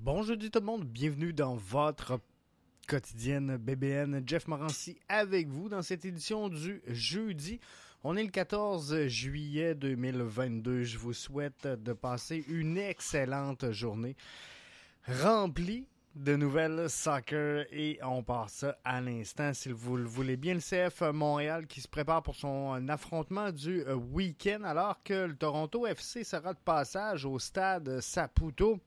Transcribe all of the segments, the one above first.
Bon jeudi tout le monde, bienvenue dans votre quotidienne BBN. Jeff Morancy avec vous dans cette édition du jeudi. On est le 14 juillet 2022. Je vous souhaite de passer une excellente journée remplie de nouvelles soccer et on passe à l'instant si vous le voulez bien. Le CF Montréal qui se prépare pour son affrontement du week-end alors que le Toronto FC sera de passage au stade Saputo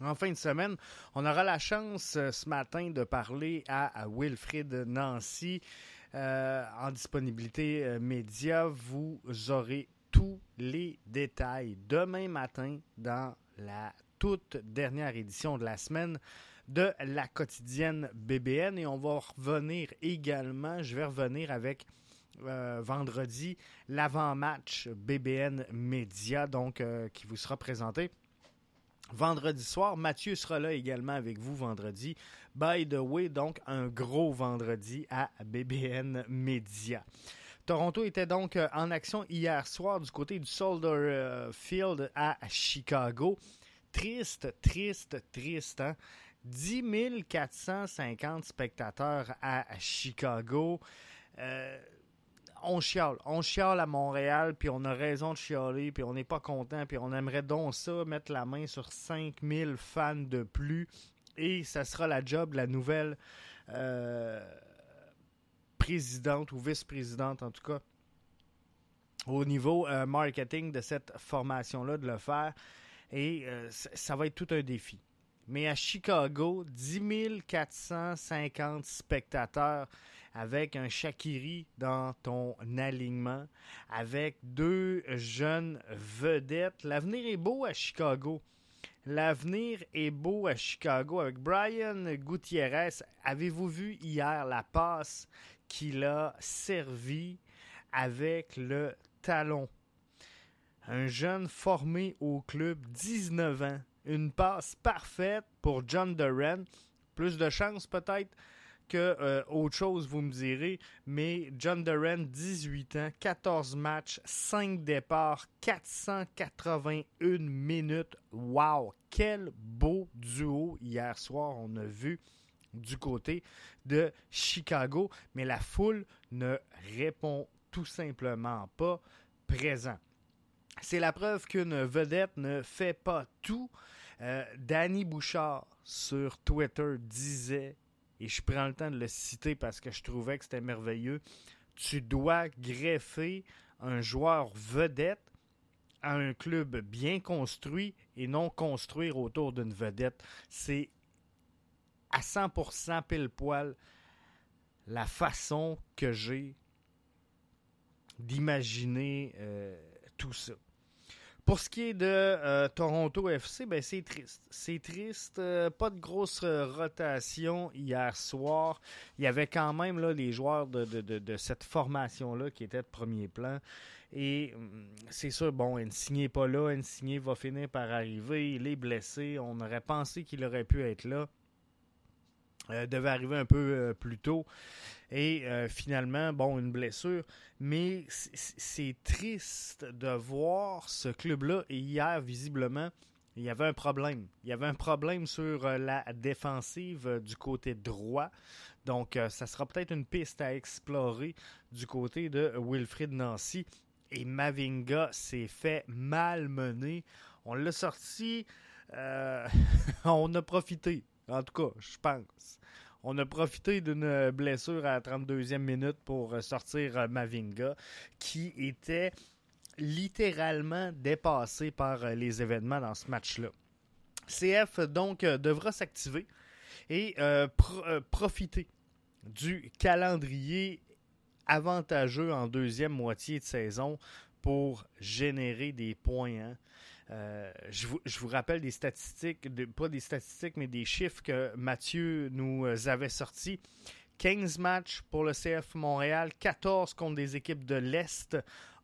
en fin de semaine. On aura la chance euh, ce matin de parler à, Wilfrid Nancy euh, en disponibilité euh, média. Vous aurez tous les détails demain matin dans la toute dernière édition de la semaine de la quotidienne BBN et on va revenir également, je vais revenir avec vendredi l'avant-match BBN Média donc qui vous sera présenté vendredi soir. Mathieu sera là également avec vous vendredi. By the way, donc un gros vendredi à BBN Media. Toronto était donc euh, en action hier soir du côté du Soldier euh, Field à Chicago. Triste, triste, triste. Hein? 10 450 spectateurs à Chicago. Euh, on chiale. On chiale à Montréal, puis on a raison de chialer, puis on n'est pas content, puis on aimerait donc ça, mettre la main sur 5000 fans de plus. Et ça sera la job de la nouvelle euh, présidente ou vice-présidente, en tout cas, au niveau euh, marketing de cette formation-là, de le faire. Et euh, ça va être tout un défi. Mais à Chicago, 10 450 spectateurs avec un Shakiri dans ton alignement, avec deux jeunes vedettes. L'avenir est beau à Chicago. L'avenir est beau à Chicago avec Brian Gutierrez. Avez-vous vu hier la passe qu'il a servi avec le talon? Un jeune formé au club, 19 ans. Une passe parfaite pour John Duran. Plus de chance peut-être que euh, autre chose, vous me direz. Mais John Duran, 18 ans, 14 matchs, 5 départs, 481 minutes. Wow! Quel beau duo hier soir on a vu du côté de Chicago. Mais la foule ne répond tout simplement pas présent. C'est la preuve qu'une vedette ne fait pas tout. Euh, Danny Bouchard sur Twitter disait et je prends le temps de le citer parce que je trouvais que c'était merveilleux. Tu dois greffer un joueur vedette à un club bien construit et non construire autour d'une vedette. C'est à 100% pile poil la façon que j'ai d'imaginer euh, tout ça. Pour ce qui est de euh, Toronto FC, ben c'est triste. C'est triste. Euh, pas de grosse euh, rotation hier soir. Il y avait quand même là, les joueurs de, cette formation-là qui étaient de premier plan. Et hum, c'est sûr, bon, Nsigné n'est pas là. Nsigné va finir par arriver. Il est blessé. On aurait pensé qu'il aurait pu être là. Devait arriver un peu plus tôt. Et euh, finalement, bon, une blessure. Mais c'est triste de voir ce club-là. Et hier, visiblement, il y avait un problème. Il y avait un problème sur euh, la défensive euh, du côté droit. Donc, ça sera peut-être une piste à explorer du côté de Wilfrid Nancy. Et Mavinga s'est fait malmener. On l'a sorti. on a profité. En tout cas, je pense. On a profité d'une blessure à la 32e minute pour sortir euh, Mavinga, qui était littéralement dépassé par euh, les événements dans ce match-là. CF donc euh, devra s'activer et profiter du calendrier avantageux en deuxième moitié de saison pour générer des points. Hein. Euh, je, vous, rappelle des statistiques, pas des statistiques, mais des chiffres que Mathieu nous avait sortis. 15 matchs pour le CF Montréal, 14 contre des équipes de l'Est,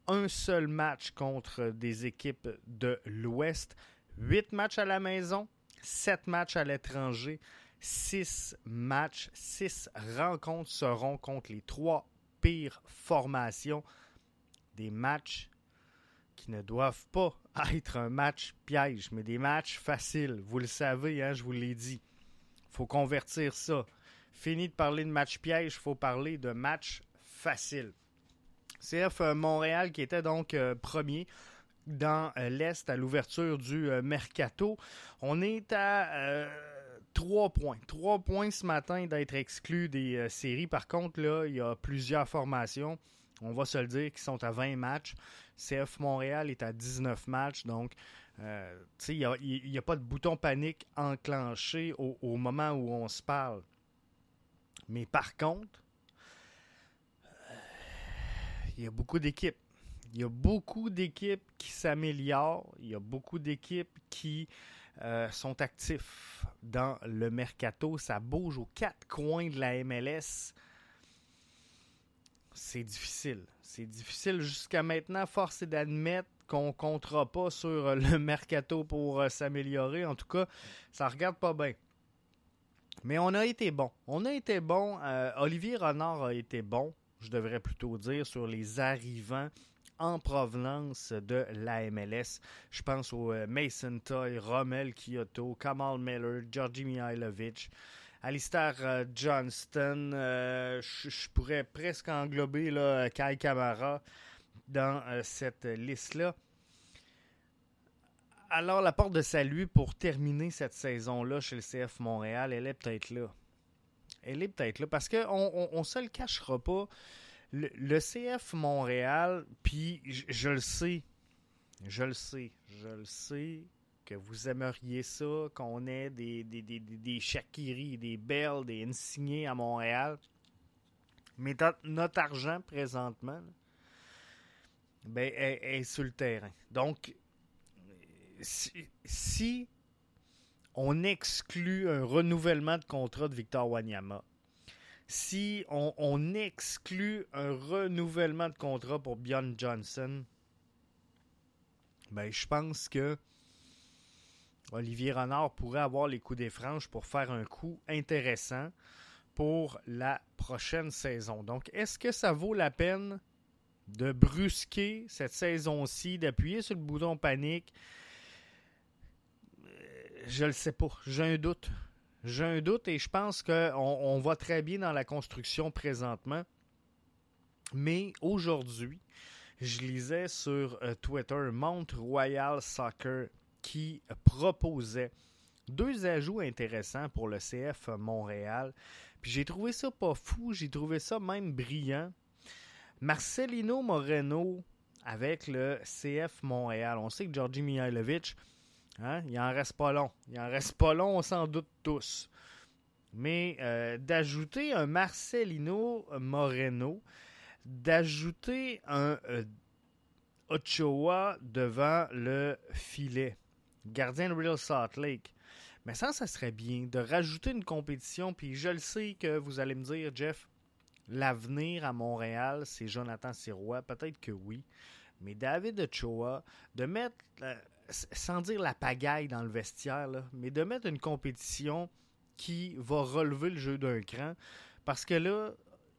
un seul match contre des équipes de l'Ouest, 8 matchs à la maison, 7 matchs à l'étranger, 6 matchs, 6 rencontres seront contre les trois pires formations. Des matchs qui ne doivent pas être un match piège, mais des matchs faciles. Vous le savez, hein, je vous l'ai dit. faut convertir ça. Fini de parler de match piège, faut parler de match facile. CF euh, Montréal qui était donc euh, premier dans euh, l'Est à l'ouverture du Mercato. On est à 3 points. 3 points ce matin d'être exclu des séries. Par contre, là, il y a plusieurs formations, on va se le dire, qui sont à 20 matchs. CF Montréal est à 19 matchs. Donc, il n'y a, pas de bouton panique enclenché au moment où on se parle. Mais par contre, il y a beaucoup d'équipes. Il y a beaucoup d'équipes qui s'améliorent. Il y a beaucoup d'équipes qui euh, sont actifs dans le mercato. Ça bouge aux quatre coins de la MLS. C'est difficile. C'est difficile jusqu'à maintenant. Force est d'admettre qu'on ne comptera pas sur le mercato pour euh, s'améliorer. En tout cas, ça regarde pas bien. Mais on a été bon. On a été bon. Euh, Olivier Renard a été bon je devrais plutôt dire, sur les arrivants en provenance de la MLS. Je pense au euh, Mason Toy, Romel Kyoto, Kamal Miller, Georgi Mihailovic, Alistair euh, Johnston. Euh, je pourrais presque englober Kai Kamara dans cette liste-là. Alors, la porte de salut pour terminer cette saison-là chez le CF Montréal, elle est peut-être là elle est peut-être là. Parce qu'on on, se le cachera pas. Le, CF Montréal, puis je, le sais, je le sais, je le sais que vous aimeriez ça, qu'on ait des, des, des, des Shakiri, des Bell, des Insignés à Montréal. Mais notre argent présentement ben, est, sur le terrain. Donc, si on exclut un renouvellement de contrat de Victor Wanyama, si on, exclut un renouvellement de contrat pour Bjorn Johnson, ben, je pense que Olivier Renard pourrait avoir les coups des franges pour faire un coup intéressant pour la prochaine saison. Donc, est-ce que ça vaut la peine de brusquer cette saison-ci, d'appuyer sur le bouton panique? Je le sais pas. J'ai un doute. J'ai un doute et je pense qu'on on va très bien dans la construction présentement. Mais aujourd'hui, je lisais sur euh, Twitter Mount Royal Soccer qui proposait deux ajouts intéressants pour le CF Montréal. Puis j'ai trouvé ça pas fou, j'ai trouvé ça même brillant. Marcelino Moreno avec le CF Montréal. On sait que Georgi Mihailovic Hein? Il en reste pas long. Il en reste pas long, on s'en doute tous. Mais euh, d'ajouter un Marcelino Moreno, d'ajouter un euh, Ochoa devant le filet, gardien de Real Salt Lake. Mais ça, ça serait bien de rajouter une compétition. Puis je le sais que vous allez me dire, Jeff, l'avenir à Montréal, c'est Jonathan Sirois. Peut-être que oui. Mais David Ochoa, de mettre euh, sans dire la pagaille dans le vestiaire, mais de mettre une compétition qui va relever le jeu d'un cran. Parce que là,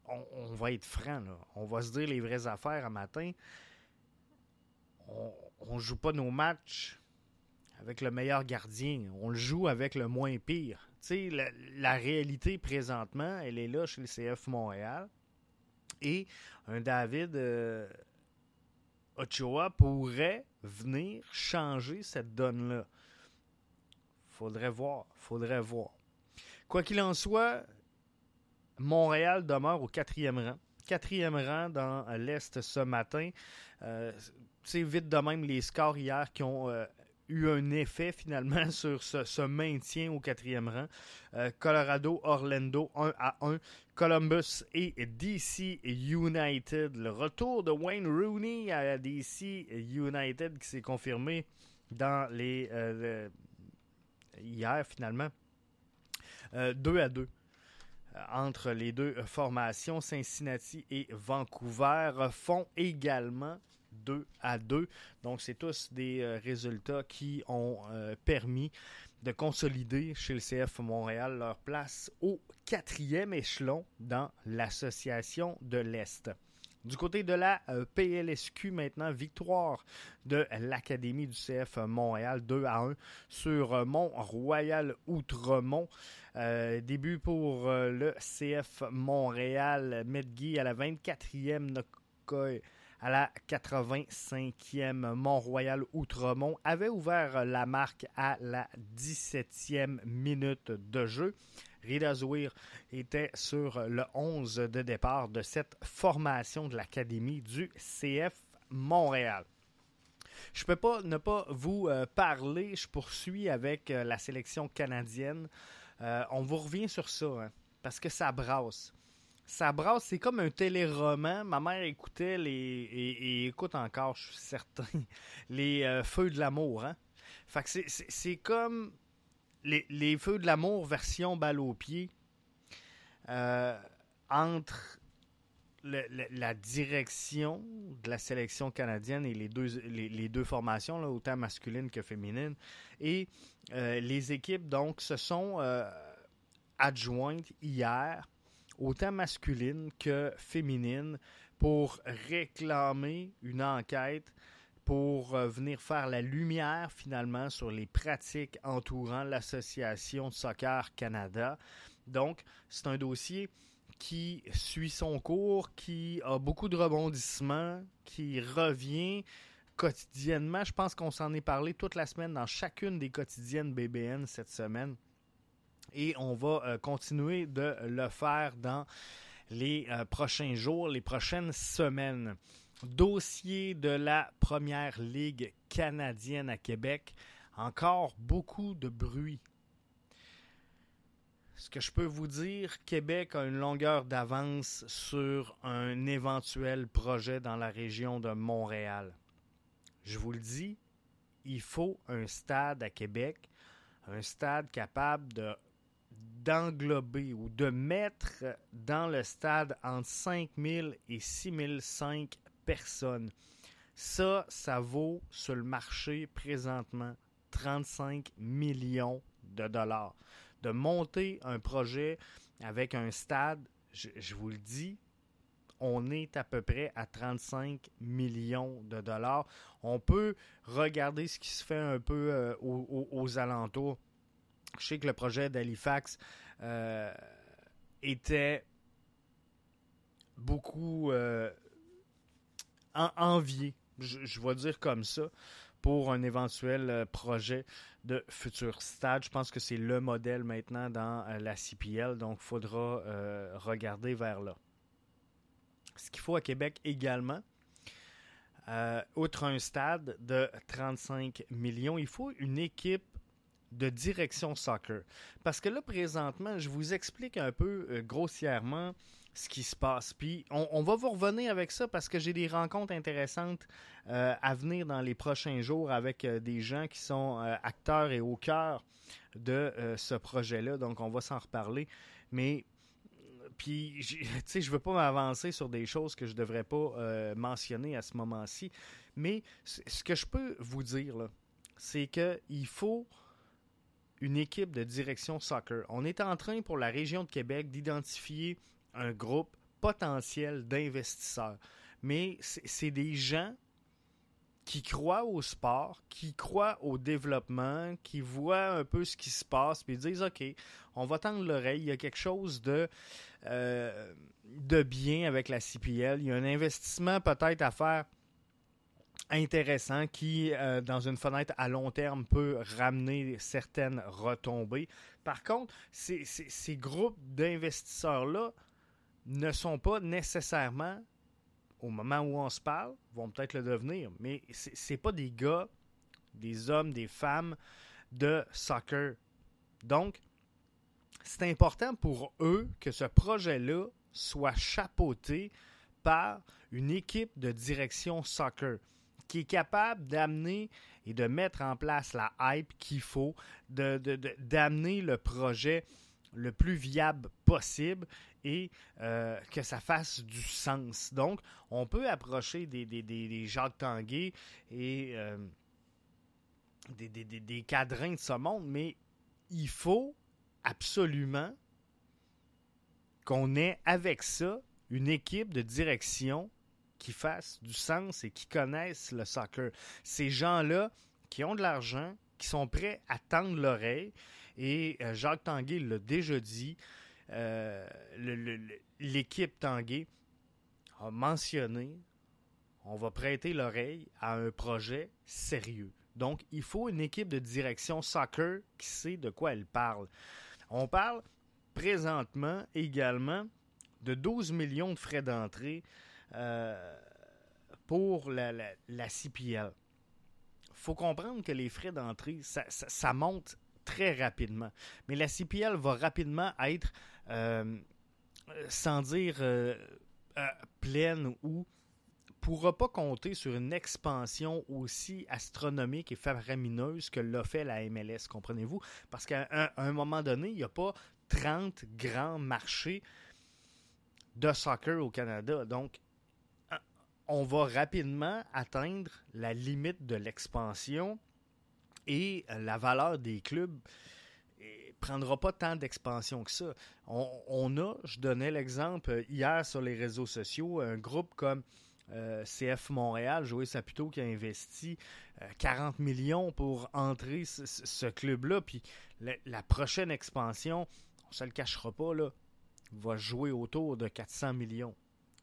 on, va être franc, on va se dire les vraies affaires à matin. On ne joue pas nos matchs avec le meilleur gardien, on le joue avec le moins pire. La, la réalité présentement, elle est là chez le CF Montréal. Et un David euh, Ochoa pourrait venir changer cette donne-là. Faudrait voir, faudrait voir. Quoi qu'il en soit, Montréal demeure au quatrième rang. Quatrième rang dans l'Est ce matin. Euh, c'est vite de même les scores hier qui ont euh, eu un effet finalement sur ce, maintien au quatrième rang. Euh, Colorado, Orlando 1 à 1. Columbus et DC United. Le retour de Wayne Rooney à DC United qui s'est confirmé dans les euh, hier finalement. 2 euh, à 2 entre les deux formations, Cincinnati et Vancouver font également 2 à 2. Donc, c'est tous des euh, résultats qui ont euh, permis de consolider chez le CF Montréal leur place au quatrième échelon dans l'association de l'Est. Du côté de la euh, PLSQ maintenant, victoire de l'Académie du CF Montréal 2 à 1 sur Mont-Royal Outremont. Début pour le CF Montréal, Medgui à la 24e, Nokoy à la 85e. Mont-Royal Outremont avait ouvert la marque à la 17e minute de jeu. Rida Zouir était sur le 11 de départ de cette formation de l'Académie du CF Montréal. Je ne peux pas ne pas vous euh, parler. Je poursuis avec euh, la sélection canadienne. Euh, on vous revient sur ça, hein, parce que ça brasse. Ça brasse, c'est comme un téléroman. Ma mère écoutait les. Et, écoute encore, je suis certain. Les Feux de l'amour, hein. Fait que c'est comme les, Feux de l'amour version balle au pied euh, entre la direction de la sélection canadienne et les deux, les, deux formations, là, autant masculine que féminine, et euh, les équipes donc se sont euh, adjointes hier, autant masculine que féminine, pour réclamer une enquête pour euh, venir faire la lumière finalement sur les pratiques entourant l'Association de soccer Canada. Donc, c'est un dossier qui suit son cours, qui a beaucoup de rebondissements, qui revient quotidiennement. Je pense qu'on s'en est parlé toute la semaine dans chacune des quotidiennes BBN cette semaine. Et on va euh, continuer de le faire dans les euh, prochains jours, les prochaines semaines. Dossier de la Première Ligue canadienne à Québec. Encore beaucoup de bruit. Ce que je peux vous dire, Québec a une longueur d'avance sur un éventuel projet dans la région de Montréal. Je vous le dis, il faut un stade à Québec, un stade capable de d'englober ou de mettre dans le stade entre 5000 et 6005 personnes. Ça, ça vaut sur le marché présentement 35 millions de dollars. De monter un projet avec un stade, je, vous le dis, on est à peu près à 35 millions de dollars. On peut regarder ce qui se fait un peu euh, aux, alentours. Je sais que le projet d'Halifax euh, était beaucoup euh, envié, je, je vais dire comme ça, pour un éventuel euh, projet de futur stade. Je pense que c'est le modèle maintenant dans euh, la CPL, donc il faudra regarder vers là. Ce qu'il faut à Québec également, outre un stade de 35 millions, il faut une équipe de direction soccer. Parce que là, présentement, je vous explique un peu grossièrement ce qui se passe. Puis on, va vous revenir avec ça parce que j'ai des rencontres intéressantes euh, à venir dans les prochains jours avec euh, des gens qui sont euh, acteurs et au cœur de ce projet-là. Donc on va s'en reparler. Mais puis, tu sais, je veux pas m'avancer sur des choses que je devrais pas mentionner à ce moment-ci. Mais ce que je peux vous dire, c'est qu'il faut une équipe de direction soccer. On est en train, pour la région de Québec, d'identifier un groupe potentiel d'investisseurs. Mais c'est des gens qui croient au sport, qui croient au développement, qui voient un peu ce qui se passe, puis disent OK, on va tendre l'oreille, il y a quelque chose de, euh, de bien avec la CPL, il y a un investissement peut-être à faire intéressant qui, euh, dans une fenêtre à long terme, peut ramener certaines retombées. Par contre, ces groupes d'investisseurs-là ne sont pas nécessairement, au moment où on se parle, vont peut-être le devenir, mais c'est pas des gars, des hommes, des femmes de soccer. Donc, c'est important pour eux que ce projet-là soit chapeauté par une équipe de direction soccer qui est capable d'amener et de mettre en place la hype qu'il faut, d'amener le projet le plus viable possible et euh, que ça fasse du sens. Donc, on peut approcher des, des, Jacques Tanguay et euh, des, des, cadrins de ce monde, mais il faut absolument qu'on ait avec ça une équipe de direction qui fassent du sens et qui connaissent le soccer. Ces gens-là qui ont de l'argent, qui sont prêts à tendre l'oreille, et euh, Jacques Tanguay l'a déjà dit, euh, l'équipe Tanguay a mentionné on va prêter l'oreille à un projet sérieux. Donc, il faut une équipe de direction soccer qui sait de quoi elle parle. On parle présentement également de 12 millions de frais d'entrée euh, pour la, la, CPL. Il faut comprendre que les frais d'entrée, ça, monte très rapidement. Mais la CPL va rapidement être, euh, sans dire euh, pleine ou pourra pas compter sur une expansion aussi astronomique et faramineuse que l'a fait la MLS, comprenez-vous? Parce qu'à un, moment donné, il n'y a pas 30 grands marchés de soccer au Canada. Donc, on va rapidement atteindre la limite de l'expansion et la valeur des clubs prendra pas tant d'expansion que ça. On, a, je donnais l'exemple hier sur les réseaux sociaux, un groupe comme euh, CF Montréal, Joël Saputo, qui a investi 40 euh, millions pour entrer ce, club-là. Puis la, prochaine expansion, on ne se le cachera pas, là, va jouer autour de 400 millions.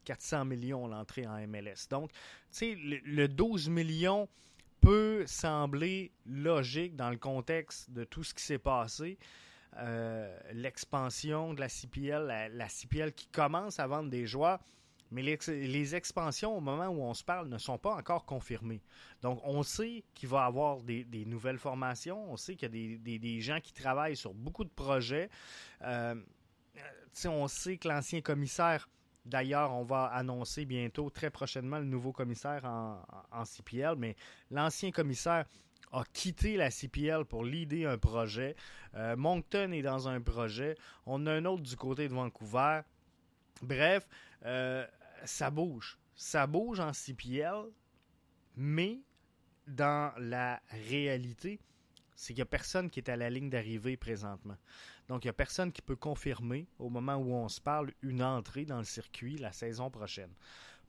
400 millions l'entrée en MLS. Donc, tu sais, le, 12 millions peut sembler logique dans le contexte de tout ce qui s'est passé. Euh, l'expansion de la CPL, la, CPL qui commence à vendre des joueurs, mais les, expansions au moment où on se parle ne sont pas encore confirmées. Donc, on sait qu'il va y avoir des, nouvelles formations, on sait qu'il y a des, gens qui travaillent sur beaucoup de projets. Euh, on sait que l'ancien commissaire, d'ailleurs, on va annoncer bientôt, très prochainement, le nouveau commissaire en, CPL, mais l'ancien commissaire a quitté la CPL pour leader un projet. Euh, Moncton est dans un projet. On a un autre du côté de Vancouver. Bref, euh, ça bouge. Ça bouge en CPL, mais dans la réalité, c'est qu'il n'y a personne qui est à la ligne d'arrivée présentement. Donc, il n'y a personne qui peut confirmer, au moment où on se parle, une entrée dans le circuit la saison prochaine.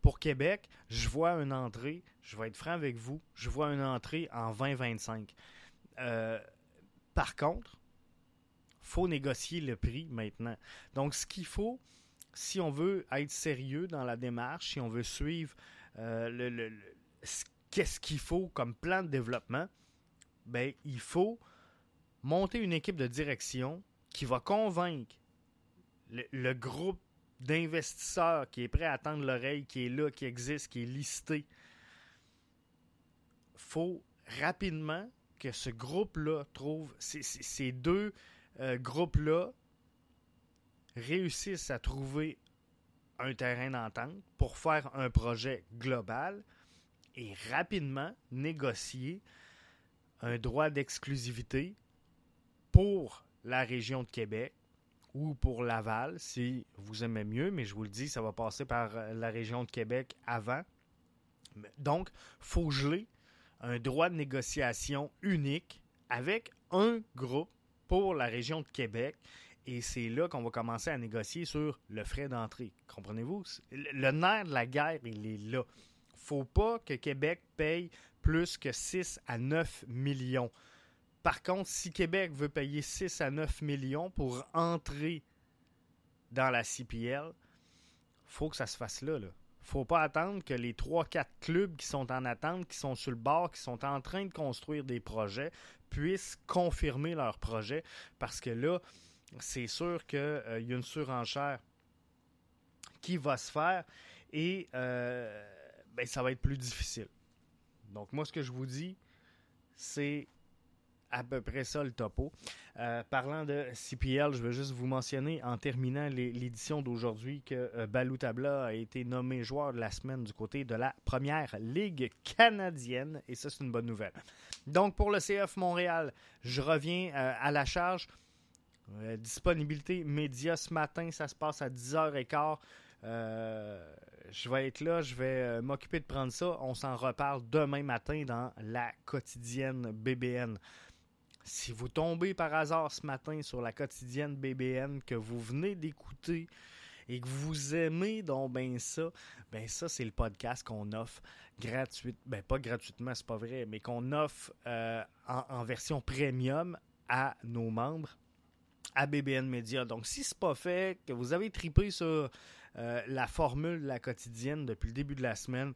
Pour Québec, je vois une entrée, je vais être franc avec vous, je vois une entrée en 2025. Euh, par contre, faut négocier le prix maintenant. Donc, ce qu'il faut, si on veut être sérieux dans la démarche, si on veut suivre euh, qu'est-ce qu'il faut comme plan de développement, ben, il faut monter une équipe de direction qui va convaincre le, groupe d'investisseurs qui est prêt à tendre l'oreille, qui est là, qui existe, qui est listé. faut rapidement que ce groupe-là trouve, ces, deux euh, groupes-là réussissent à trouver un terrain d'entente pour faire un projet global et rapidement négocier un droit d'exclusivité pour la région de Québec ou pour Laval, si vous aimez mieux, mais je vous le dis, ça va passer par la région de Québec avant. Donc, faut geler un droit de négociation unique avec un groupe pour la région de Québec et c'est là qu'on va commencer à négocier sur le frais d'entrée. Comprenez-vous? Le nerf de la guerre, il est là. faut pas que Québec paye plus que 6 à 9 millions. Par contre, si Québec veut payer 6 à 9 millions pour entrer dans la CPL, faut que ça se fasse là. là. faut pas attendre que les 3-4 clubs qui sont en attente, qui sont sur le bord, qui sont en train de construire des projets, puissent confirmer leurs projets. Parce que là, c'est sûr qu'il euh, y a une surenchère qui va se faire et euh, ben, ça va être plus difficile. Donc moi, ce que je vous dis, c'est à peu près ça le topo. Euh, parlant de CPL, je veux juste vous mentionner en terminant l'édition d'aujourd'hui que Balou Tabla a été nommé joueur de la semaine du côté de la première ligue canadienne et ça c'est une bonne nouvelle. Donc pour le CF Montréal, je reviens à la charge. Euh, disponibilité média ce matin, ça se passe à 10h15. Je vais être là, je vais euh, m'occuper de prendre ça. On s'en reparle demain matin dans la quotidienne BBN. Si vous tombez par hasard ce matin sur la quotidienne BBN que vous venez d'écouter et que vous aimez donc ben ça, ben ça c'est le podcast qu'on offre gratuitement, ben pas gratuitement, c'est pas vrai, mais qu'on offre euh, en, version premium à nos membres à BBN Media. Donc si c'est pas fait, que vous avez tripé sur euh, la formule de la quotidienne depuis le début de la semaine,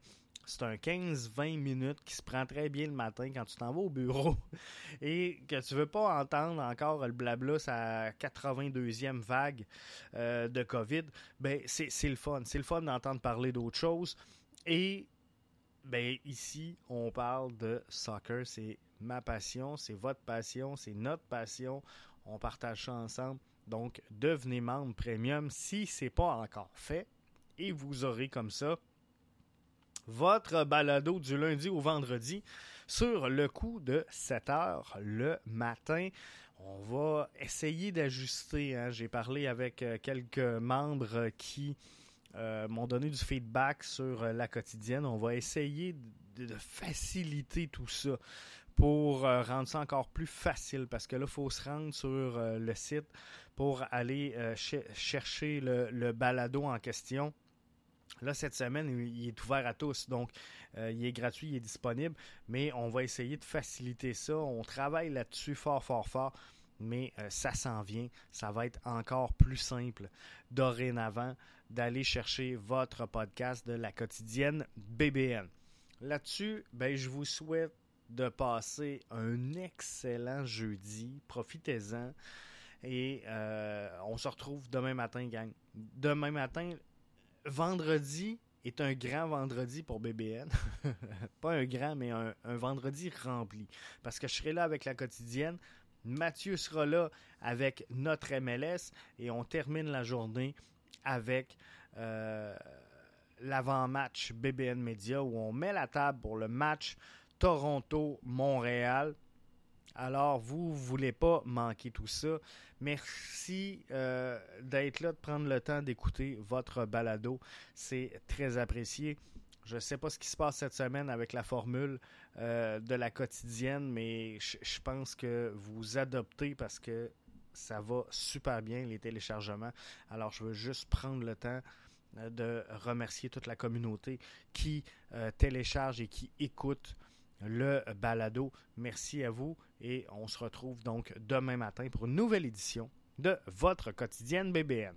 c'est un 15-20 minutes qui se prend très bien le matin quand tu t'en vas au bureau et que tu veux pas entendre encore le blabla sa 82e vague euh, de COVID. Ben, c'est le fun. C'est le fun d'entendre parler d'autre chose. Et ben, ici, on parle de soccer. C'est ma passion, c'est votre passion, c'est notre passion. On partage ça ensemble. Donc, devenez membre premium si ce n'est pas encore fait. Et vous aurez comme ça votre balado du lundi au vendredi sur le coup de 7 heures le matin. On va essayer d'ajuster. Hein. J'ai parlé avec euh, quelques membres qui euh, m'ont donné du feedback sur euh, la quotidienne. On va essayer de, faciliter tout ça pour rendre ça encore plus facile parce que là, il faut se rendre sur le site pour aller chercher le balado en question. Là, cette semaine, il est ouvert à tous, donc euh, il est gratuit, il est disponible, mais on va essayer de faciliter ça. On travaille là-dessus fort, fort, fort, mais euh, ça s'en vient. Ça va être encore plus simple dorénavant d'aller chercher votre podcast de la quotidienne BBN. Là-dessus, ben, je vous souhaite de passer un excellent jeudi. Profitez-en. Et euh, on se retrouve demain matin, gang. Demain matin, vendredi est un grand vendredi pour BBN. Pas un grand, mais un, vendredi rempli. Parce que je serai là avec la quotidienne. Mathieu sera là avec notre MLS et on termine la journée avec euh, l'avant-match BBN Media où on met la table pour le match Toronto-Montréal. Alors, vous ne voulez pas manquer tout ça. Merci euh, d'être là, de prendre le temps d'écouter votre balado. C'est très apprécié. Je ne sais pas ce qui se passe cette semaine avec la formule euh, de la quotidienne, mais je pense que vous adoptez parce que ça va super bien, les téléchargements. Alors, je veux juste prendre le temps euh, de remercier toute la communauté qui télécharge et qui écoute le balado. Merci à vous et on se retrouve donc demain matin pour une nouvelle édition de votre quotidienne BBN.